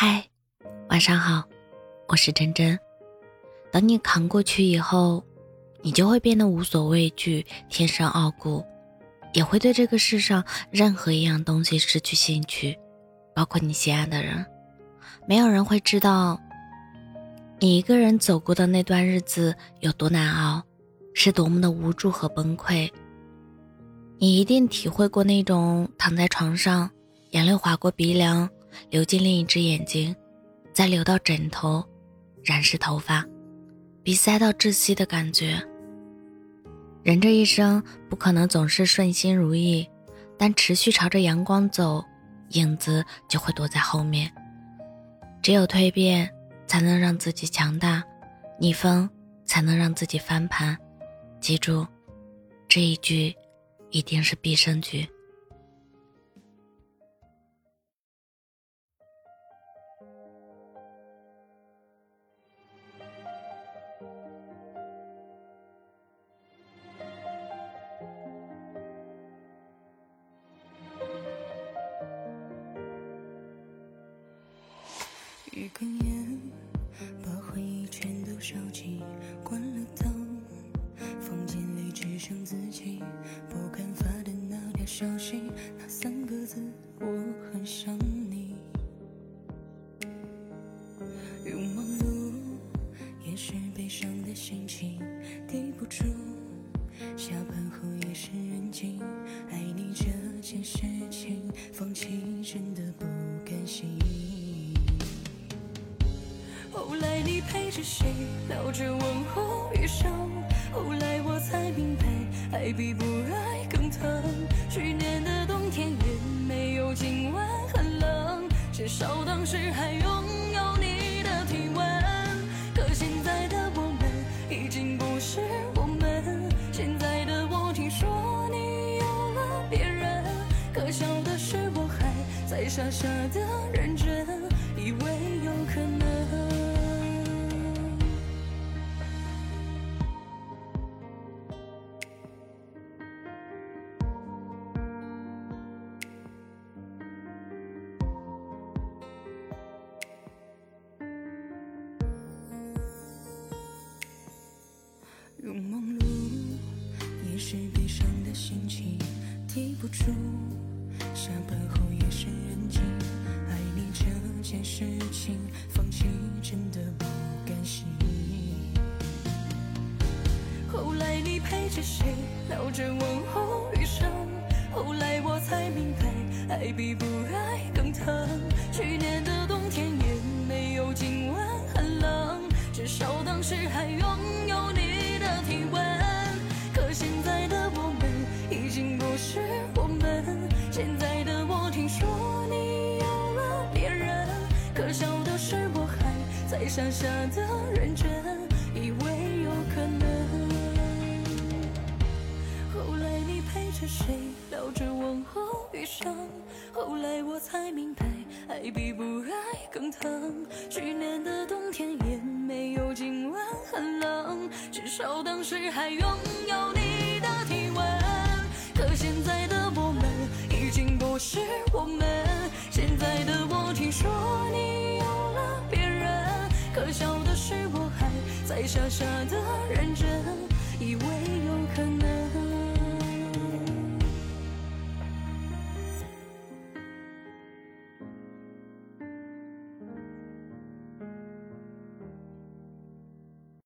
嗨，晚上好，我是真真。等你扛过去以后，你就会变得无所畏惧，天生傲骨，也会对这个世上任何一样东西失去兴趣，包括你心爱的人。没有人会知道，你一个人走过的那段日子有多难熬，是多么的无助和崩溃。你一定体会过那种躺在床上，眼泪划过鼻梁。流进另一只眼睛，再流到枕头，染湿头发，鼻塞到窒息的感觉。人这一生不可能总是顺心如意，但持续朝着阳光走，影子就会躲在后面。只有蜕变，才能让自己强大；逆风，才能让自己翻盘。记住，这一句，一定是必胜句。一根烟，把回忆全都烧尽，关了灯，房间里只剩自己。不敢发的那条消息，那三个字，我很想你。又忙碌，掩饰悲伤的心情，抵不住。下班后也是后来你陪着谁聊着问候余生？后来我才明白，爱比不爱更疼。去年的冬天也没有今晚很冷，至少当时还拥有你的体温。可现在的我们已经不是我们，现在的我听说你有了别人。可笑的是我还在傻傻的认真，以为有可能。用忙碌，也是悲伤的心情，抵不住。下班后夜深人静，爱你这件事情，放弃真的不甘心。后来你陪着谁聊着往后余生？后来我才明白，爱比不爱更疼。去年的冬天也没有今晚很冷，至少当时还拥傻傻的认真，以为有可能。后来你陪着谁聊着往后余生？后来我才明白，爱比不爱更疼。去年的冬天也没有今晚很冷，至少当时还拥有你的体温。可现在的我们已经不是我们，还傻傻的认真，以为有可能。